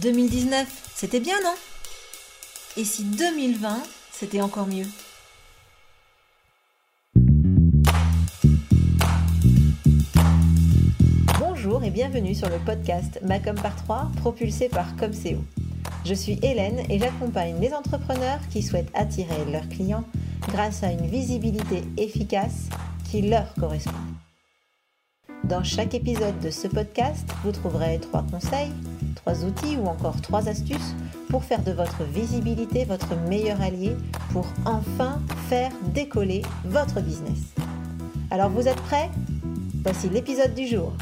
2019, c'était bien, non? Et si 2020, c'était encore mieux? Bonjour et bienvenue sur le podcast Macom par 3, propulsé par Comseo. Je suis Hélène et j'accompagne les entrepreneurs qui souhaitent attirer leurs clients grâce à une visibilité efficace qui leur correspond. Dans chaque épisode de ce podcast, vous trouverez trois conseils, outils ou encore trois astuces pour faire de votre visibilité votre meilleur allié pour enfin faire décoller votre business. Alors vous êtes prêts? Voici l'épisode du jour.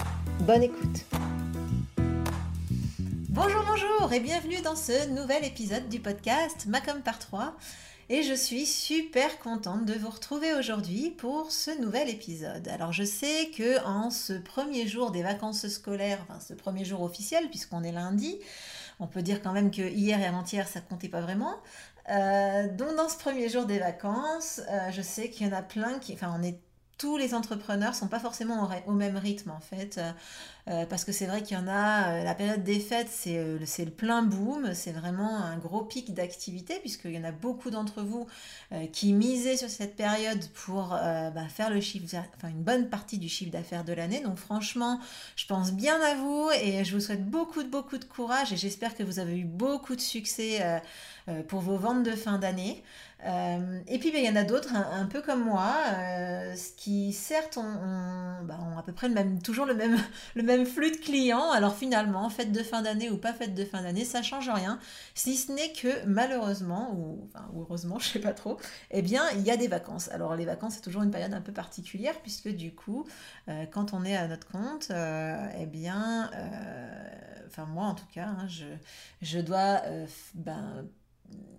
Bonne écoute. Bonjour, bonjour et bienvenue dans ce nouvel épisode du podcast Macom par 3 et je suis super contente de vous retrouver aujourd'hui pour ce nouvel épisode. Alors je sais que en ce premier jour des vacances scolaires, enfin ce premier jour officiel puisqu'on est lundi, on peut dire quand même que hier et avant-hier ça comptait pas vraiment. Euh, donc dans ce premier jour des vacances, euh, je sais qu'il y en a plein qui, enfin on est tous les entrepreneurs sont pas forcément au, même rythme en fait, euh, euh, parce que c'est vrai qu'il y en a, euh, la période des fêtes c'est le plein boom, c'est vraiment un gros pic d'activité, puisqu'il y en a beaucoup d'entre vous qui misaient sur cette période pour bah, faire le chiffre, enfin une bonne partie du chiffre d'affaires de l'année. Donc franchement, je pense bien à vous et je vous souhaite beaucoup de beaucoup de courage et j'espère que vous avez eu beaucoup de succès pour vos ventes de fin d'année. Euh, et puis, ben, il y en a d'autres, un, peu comme moi, euh, qui certes bah, ont, à peu près le même, toujours le même, le même flux de clients. Alors finalement, fête de fin d'année ou pas fête de fin d'année, ça change rien. Si ce n'est que malheureusement, ou, heureusement, je sais pas trop, eh bien, il y a des vacances. Alors les vacances, c'est toujours une période un peu particulière, puisque du coup, euh, quand on est à notre compte, eh bien, enfin moi en tout cas, hein, je, je dois ben,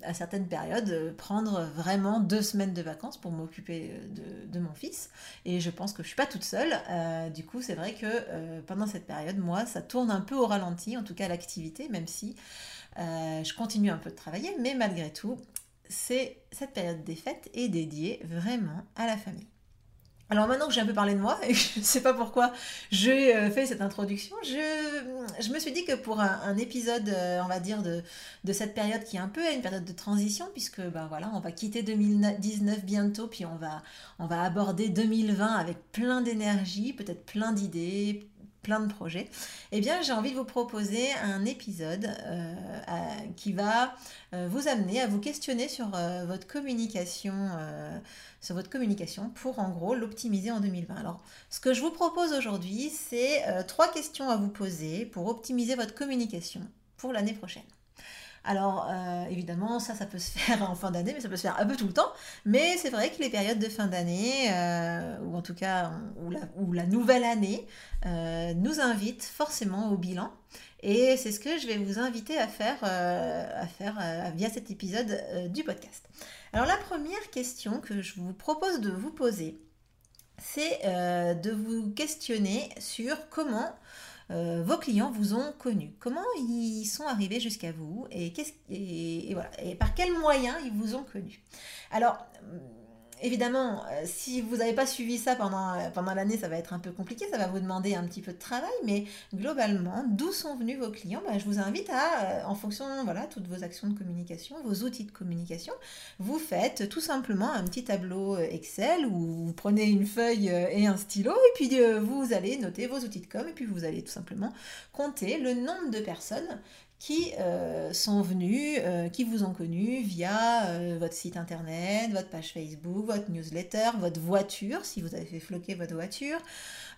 à certaines périodes, euh, prendre vraiment deux semaines de vacances pour m'occuper euh, de, mon fils. Et je pense que je suis pas toute seule. Euh, du coup, c'est vrai que pendant cette période, moi, ça tourne un peu au ralenti, en tout cas l'activité, même si je continue un peu de travailler. Mais malgré tout, c'est cette période des fêtes est dédiée vraiment à la famille. Alors maintenant que j'ai un peu parlé de moi, et je ne sais pas pourquoi j'ai euh, fait cette introduction, je, me suis dit que pour un, épisode, euh, on va dire, de, de, cette période qui est un peu une période de transition, puisque ben voilà, on va quitter 2019 bientôt, puis on va, on va aborder 2020 avec plein d'énergie, peut-être plein d'idées, plein de projets, eh bien j'ai envie de vous proposer un épisode euh, qui va euh, vous amener à vous questionner sur euh, votre communication, sur votre communication pour en gros l'optimiser en 2020. Alors ce que je vous propose aujourd'hui, c'est trois questions à vous poser pour optimiser votre communication pour l'année prochaine. Alors euh, évidemment, ça, ça peut se faire en fin d'année, mais ça peut se faire un peu tout le temps. Mais c'est vrai que les périodes de fin d'année, euh, ou en tout cas où la, nouvelle année, euh, nous invitent forcément au bilan. Et c'est ce que je vais vous inviter à faire, à faire via cet épisode du podcast. Alors la première question que je vous propose de vous poser, c'est de vous questionner sur comment euh, vos clients vous ont connu. Comment ils sont arrivés jusqu'à vous et, et, voilà, et par quels moyens ils vous ont connu? Alors, évidemment, euh, si vous n'avez pas suivi ça pendant, euh, pendant l'année, ça va être un peu compliqué, ça va vous demander un petit peu de travail, mais globalement, d'où sont venus vos clients ben, Je vous invite à, euh, en fonction, voilà, toutes vos actions de communication, vos outils de communication, vous faites tout simplement un petit tableau Excel où vous prenez une feuille et un stylo, et puis vous allez noter vos outils de com, et puis vous allez tout simplement compter le nombre de personnes qui euh, sont venus, euh, qui vous ont connu via euh, votre site internet, votre page Facebook, votre newsletter, votre voiture, si vous avez fait floquer votre voiture,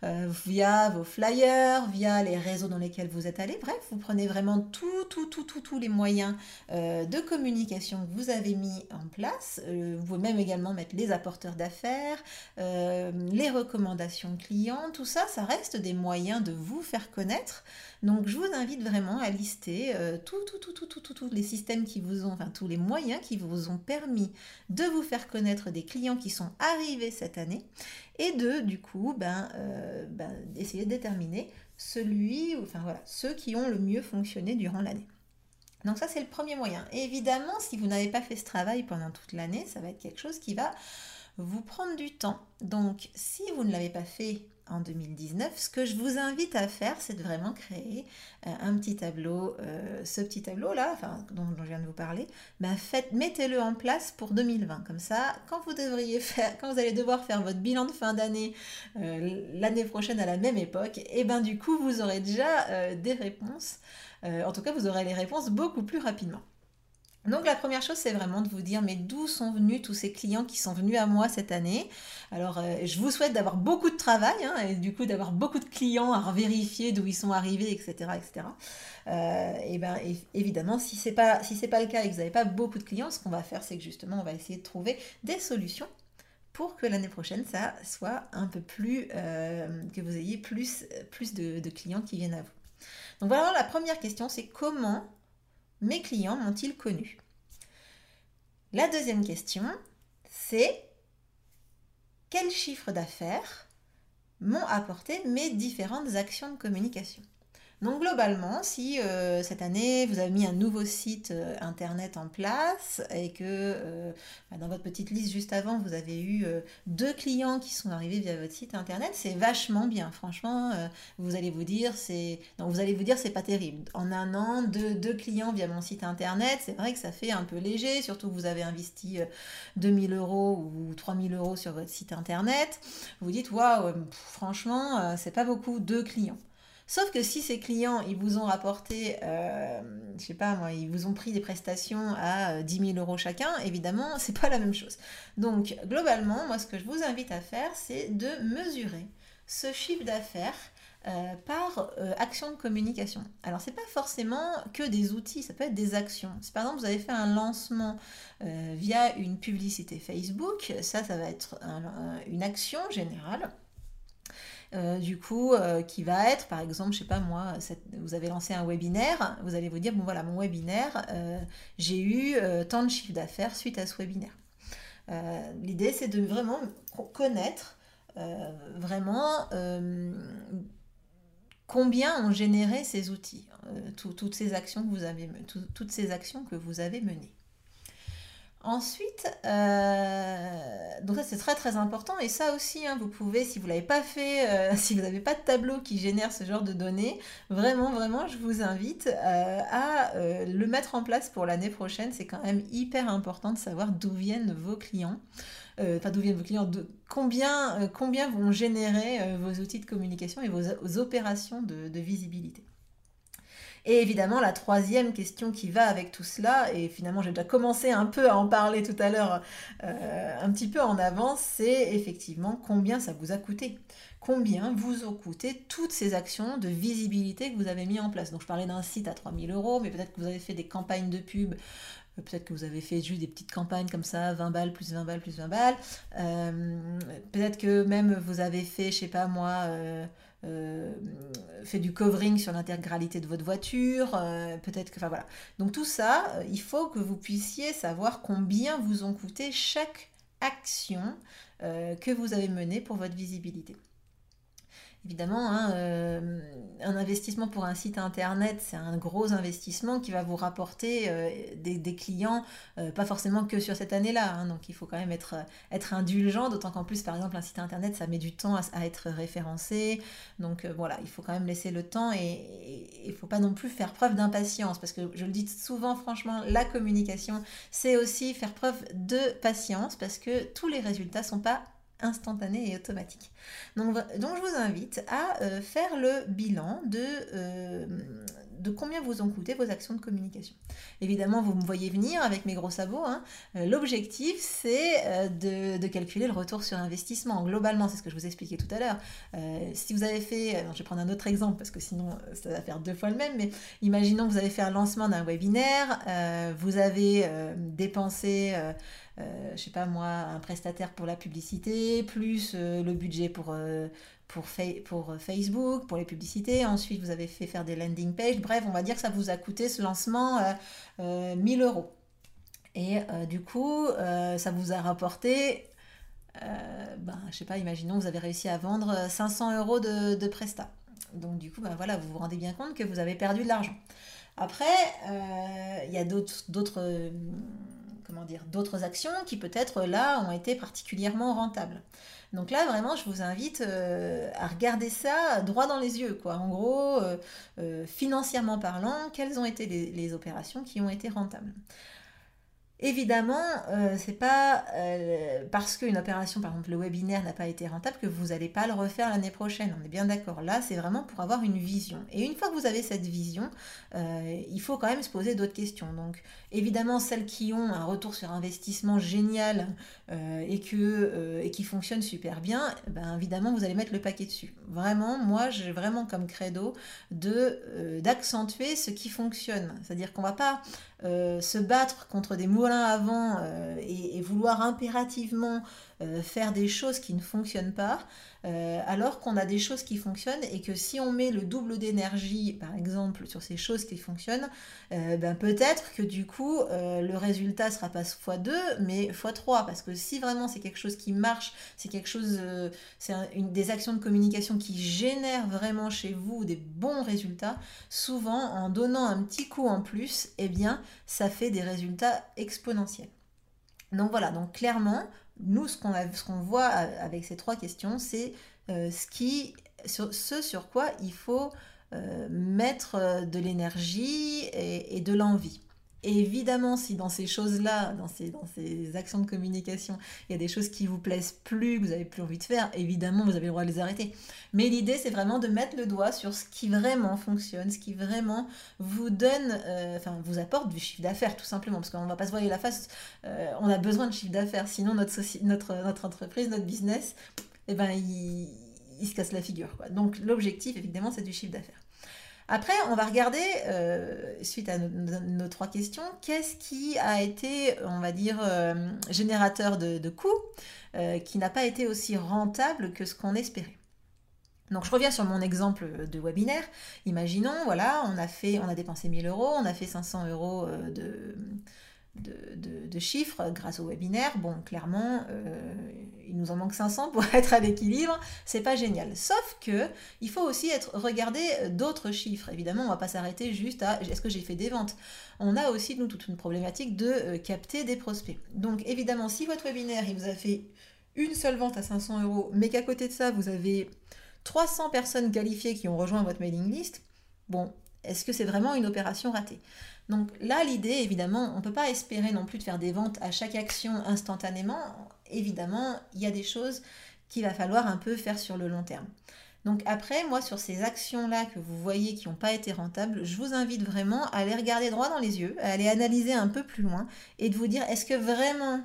via vos flyers, via les réseaux dans lesquels vous êtes allé. Bref, vous prenez vraiment tout, tout, tout, tout, tous les moyens de communication que vous avez mis en place. vous pouvez même également mettre les apporteurs d'affaires, les recommandations clients, tout ça, ça reste des moyens de vous faire connaître. Donc je vous invite vraiment à lister euh, tous tout, tout, tout, tout, les systèmes qui vous ont, enfin tous les moyens qui vous ont permis de vous faire connaître des clients qui sont arrivés cette année et de du coup ben, euh, ben essayer de déterminer celui, enfin voilà, ceux qui ont le mieux fonctionné durant l'année. Donc ça c'est le premier moyen. Évidemment, si vous n'avez pas fait ce travail pendant toute l'année, ça va être quelque chose qui va vous prendre du temps. Donc si vous ne l'avez pas fait en 2019, ce que je vous invite à faire, c'est de vraiment créer euh, un petit tableau, euh, ce petit tableau-là, enfin, dont, je viens de vous parler, ben faites, mettez-le en place pour 2020. Comme ça, quand vous devriez faire, quand vous allez devoir faire votre bilan de fin d'année l'année prochaine à la même époque, et eh ben du coup, vous aurez déjà des réponses. en tout cas, vous aurez les réponses beaucoup plus rapidement. Donc la première chose, c'est vraiment de vous dire, mais d'où sont venus tous ces clients qui sont venus à moi cette année? Alors, euh, je vous souhaite d'avoir beaucoup de travail, hein, et du coup d'avoir beaucoup de clients à vérifier d'où ils sont arrivés, etc. etc. Euh, et bien évidemment, si ce n'est pas, le cas et que vous n'avez pas beaucoup de clients, ce qu'on va faire, c'est que justement, on va essayer de trouver des solutions pour que l'année prochaine, ça soit un peu plus, euh, que vous ayez plus, de clients qui viennent à vous. Donc voilà, la première question, c'est comment mes clients m'ont-ils connu? La deuxième question, c'est quel chiffre d'affaires m'ont apporté mes différentes actions de communication? Donc globalement, si euh, cette année vous avez mis un nouveau site euh, internet en place et que euh, bah, dans votre petite liste juste avant vous avez eu deux clients qui sont arrivés via votre site internet, c'est vachement bien. Franchement, vous allez vous dire c'est vous allez vous dire c'est pas terrible. En un an, deux, deux clients via mon site internet, c'est vrai que ça fait un peu léger, surtout que vous avez investi 2000 euros ou 3000 euros sur votre site internet. Vous dites waouh, franchement, c'est pas beaucoup deux clients. Sauf que si ces clients, ils vous ont rapporté, euh, je sais pas moi, ils vous ont pris des prestations à 10 euh, 000 euros chacun, évidemment, c'est pas la même chose. Donc, globalement, moi, ce que je vous invite à faire, c'est de mesurer ce chiffre d'affaires euh, par action de communication. Alors, c'est pas forcément que des outils, ça peut être des actions. Si par exemple vous avez fait un lancement via une publicité Facebook, ça, ça va être une action générale. Euh, du coup, euh, qui va être, par exemple, je sais pas moi, vous avez lancé un webinaire, vous allez vous dire, bon voilà, mon webinaire, euh, j'ai eu tant de chiffre d'affaires suite à ce webinaire. L'idée, c'est de vraiment connaître vraiment combien ont généré ces outils, toutes ces actions que vous avez, toutes ces actions que vous avez menées. Ensuite, euh, donc ça c'est très très important et ça aussi, hein, vous pouvez, si vous l'avez pas fait, euh, si vous n'avez pas de tableau qui génère ce genre de données, vraiment vraiment, je vous invite euh, à le mettre en place pour l'année prochaine. C'est quand même hyper important de savoir d'où viennent vos clients, enfin d'où viennent vos clients, de combien combien vont générer vos outils de communication et vos, opérations de visibilité. Et évidemment, la troisième question qui va avec tout cela, et finalement j'ai déjà commencé un peu à en parler tout à l'heure, euh, un petit peu en avance, c'est effectivement combien ça vous a coûté. Combien vous ont coûté toutes ces actions de visibilité que vous avez mis en place. Donc je parlais d'un site à 3000 euros, mais peut-être que vous avez fait des campagnes de pub euh, Peut-être que vous avez fait juste des petites campagnes comme ça, 20 balles plus 20 balles plus 20 balles. Euh, peut-être que même vous avez fait, je sais pas moi, euh, fait du covering sur l'intégralité de votre voiture, peut-être que, enfin voilà. Donc tout ça, il faut que vous puissiez savoir combien vous ont coûté chaque action que vous avez menée pour votre visibilité. Évidemment, hein, euh, un investissement pour un site internet, c'est un gros investissement qui va vous rapporter euh, des, clients, euh, pas forcément que sur cette année-là. Hein. donc il faut quand même être, être indulgent, d'autant qu'en plus, par exemple, un site internet, ça met du temps à, être référencé. Donc voilà, il faut quand même laisser le temps et il ne faut pas non plus faire preuve d'impatience, parce que je le dis souvent, franchement, la communication, c'est aussi faire preuve de patience, parce que tous les résultats ne sont pas instantané et automatique. Donc, je vous invite à euh, faire le bilan de, euh, de combien vous ont coûté vos actions de communication. Évidemment, vous me voyez venir avec mes gros sabots. Hein. Euh, l'objectif, c'est de, de, calculer le retour sur investissement. Globalement, c'est ce que je vous expliquais tout à l'heure. si vous avez fait, je vais prendre un autre exemple parce que sinon ça va faire deux fois le même, mais imaginons que vous avez fait un lancement d'un webinaire, vous avez dépensé euh, je sais pas moi, un prestataire pour la publicité, plus euh, le budget pour, euh, pour, pour Facebook, pour les publicités. Ensuite, vous avez fait faire des landing pages. Bref, on va dire que ça vous a coûté ce lancement 1000 euros. Et du coup, ça vous a rapporté, ben, je sais pas, imaginons vous avez réussi à vendre 500 euros de, de Presta. Donc du coup, ben, voilà, vous vous rendez bien compte que vous avez perdu de l'argent. Après, il y a d'autres comment dire, d'autres actions qui peut-être là ont été particulièrement rentables. Donc là, vraiment, je vous invite à regarder ça droit dans les yeux. Quoi. En gros, financièrement parlant, quelles ont été les opérations qui ont été rentables Évidemment, euh, c'est pas euh, parce qu'une opération, par exemple le webinaire, n'a pas été rentable que vous n'allez pas le refaire l'année prochaine. On est bien d'accord. Là, c'est vraiment pour avoir une vision. Et une fois que vous avez cette vision, euh, il faut quand même se poser d'autres questions. Donc, évidemment, celles qui ont un retour sur investissement génial et, que, et qui fonctionne super bien, ben, évidemment, vous allez mettre le paquet dessus. Vraiment, moi, j'ai vraiment comme credo de d'accentuer ce qui fonctionne. C'est-à-dire qu'on va pas euh, se battre contre des moulins à vent euh, et, vouloir impérativement euh, faire des choses qui ne fonctionnent pas, alors qu'on a des choses qui fonctionnent et que si on met le double d'énergie, par exemple, sur ces choses qui fonctionnent, ben peut-être que du coup, le résultat sera pas x2, mais x3, parce que si vraiment c'est quelque chose qui marche, c'est quelque chose, c'est des actions de communication qui génèrent vraiment chez vous des bons résultats, souvent en donnant un petit coup en plus, eh bien, ça fait des résultats exponentiels. Donc voilà, donc clairement, nous, ce qu'on voit avec ces trois questions, c'est euh, ce, sur quoi il faut euh, mettre euh, de l'énergie et de l'envie évidemment, si dans ces choses-là, dans ces, actions de communication, il y a des choses qui vous plaisent plus, que vous n'avez plus envie de faire, évidemment, vous avez le droit de les arrêter. Mais l'idée, c'est vraiment de mettre le doigt sur ce qui vraiment fonctionne, ce qui vraiment vous donne, euh, enfin, vous apporte du chiffre d'affaires, tout simplement, parce qu'on ne va pas se voiler la face, euh, on a besoin de chiffre d'affaires, sinon notre, entreprise, notre business, eh ben, il, se casse la figure. Donc l'objectif, évidemment, c'est du chiffre d'affaires. Après, on va regarder, euh, suite à nos, trois questions, qu'est-ce qui a été, on va dire, euh, générateur de, coûts, euh, qui n'a pas été aussi rentable que ce qu'on espérait. Donc je reviens sur mon exemple de webinaire. Imaginons, voilà, on a fait, on a dépensé 1000 euros, on a fait 500 euros de, chiffres grâce au webinaire. Bon, clairement, euh, il nous en manque 500 pour être à l'équilibre. C'est pas génial. Sauf que il faut aussi être, regarder d'autres chiffres. Évidemment, on va pas s'arrêter juste à est-ce que j'ai fait des ventes? On a aussi, nous, toute une problématique de euh, capter des prospects. Donc, évidemment, si votre webinaire, il vous a fait une seule vente à 500 euros, mais qu'à côté de ça, vous avez 300 personnes qualifiées qui ont rejoint votre mailing list, bon, est-ce que c'est vraiment une opération ratée? Donc là, l'idée, évidemment, on ne peut pas espérer non plus de faire des ventes à chaque action instantanément. Évidemment, il y a des choses qu'il va falloir un peu faire sur le long terme. Donc après, moi, sur ces actions-là que vous voyez qui n'ont pas été rentables, je vous invite vraiment à les regarder droit dans les yeux, à aller analyser un peu plus loin et de vous dire, est-ce que vraiment,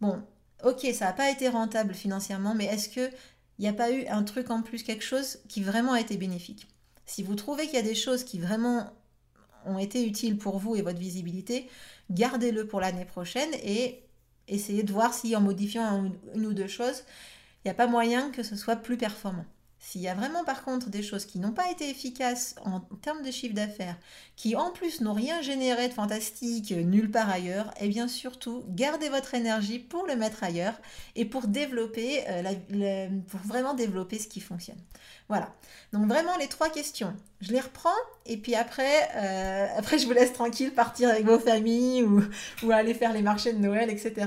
bon, ok, ça n'a pas été rentable financièrement, mais est-ce qu'il n'y a pas eu un truc en plus, quelque chose qui vraiment a été bénéfique? Si vous trouvez qu'il y a des choses qui vraiment ont été utiles pour vous et votre visibilité, gardez-le pour l'année prochaine et essayez de voir si en modifiant une ou deux choses, il n'y a pas moyen que ce soit plus performant. S'il y a vraiment par contre des choses qui n'ont pas été efficaces en termes de chiffre d'affaires, qui en plus n'ont rien généré de fantastique nulle part ailleurs, eh bien surtout gardez votre énergie pour le mettre ailleurs et pour développer, euh, vraiment développer ce qui fonctionne. Voilà. Donc vraiment les trois questions. Je les reprends et puis après, euh, après je vous laisse tranquille partir avec vos familles ou aller faire les marchés de Noël, etc.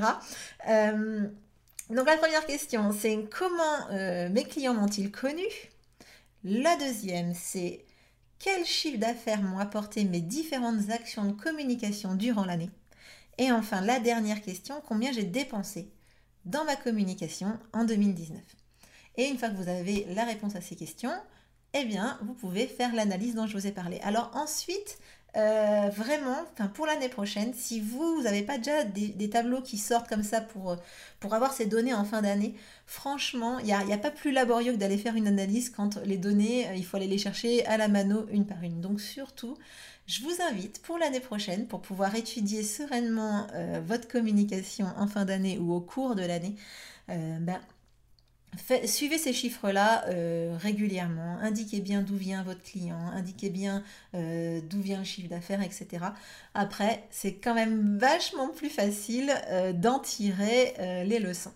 Donc la première question, c'est comment euh, mes clients m'ont-ils connu? La deuxième, c'est quel chiffre d'affaires m'ont apporté mes différentes actions de communication durant l'année? Et enfin, la dernière question, combien j'ai dépensé dans ma communication en 2019 Et une fois que vous avez la réponse à ces questions, eh bien, vous pouvez faire l'analyse dont je vous ai parlé. Alors ensuite, euh, vraiment, pour l'année prochaine, si vous n'avez pas déjà des, tableaux qui sortent comme ça pour, pour avoir ces données en fin d'année, franchement, il n'y a, a, pas plus laborieux que d'aller faire une analyse quand les données, euh, il faut aller les chercher à la mano une par une. Donc surtout, je vous invite pour l'année prochaine, pour pouvoir étudier sereinement euh, votre communication en fin d'année ou au cours de l'année, ben, suivez ces chiffres-là euh, régulièrement, indiquez bien d'où vient votre client, indiquez bien euh, d'où vient le chiffre d'affaires, etc. Après, c'est quand même vachement plus facile euh, d'en tirer les leçons.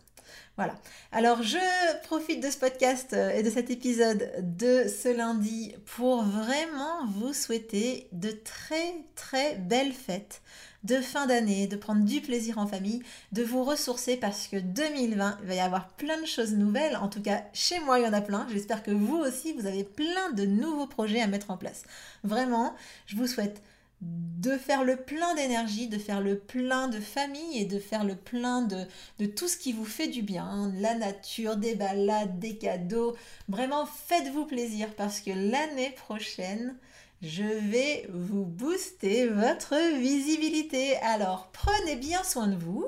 Voilà. Alors, je profite de ce podcast euh, et de cet épisode de ce lundi pour vraiment vous souhaiter de très, très belles fêtes de fin d'année, de prendre du plaisir en famille, de vous ressourcer parce que 2020, il va y avoir plein de choses nouvelles. En tout cas, chez moi, il y en a plein. J'espère que vous aussi, vous avez plein de nouveaux projets à mettre en place. Vraiment, je vous souhaite de faire le plein d'énergie, de faire le plein de famille et de faire le plein de, de tout ce qui vous fait du bien. La nature, des balades, des cadeaux. Vraiment, faites-vous plaisir parce que l'année prochaine, je vais vous booster votre visibilité. Alors, prenez bien soin de vous.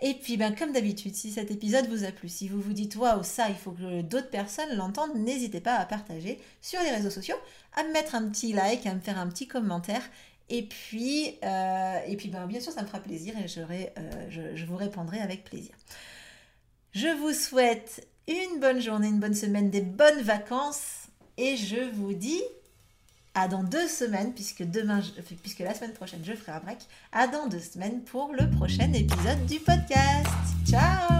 Et puis, ben, comme d'habitude, si cet épisode vous a plu, si vous vous dites waouh, ça, il faut que d'autres personnes l'entendent, n'hésitez pas à partager sur les réseaux sociaux, à me mettre un petit like, à me faire un petit commentaire et puis, euh, et puis ben, bien sûr, ça me fera plaisir et euh, je, vous répondrai avec plaisir. Je vous souhaite une bonne journée, une bonne semaine, des bonnes vacances et je vous dis à dans deux semaines, puisque, demain, puisque la semaine prochaine je ferai un break, à dans deux semaines pour le prochain épisode du podcast. Ciao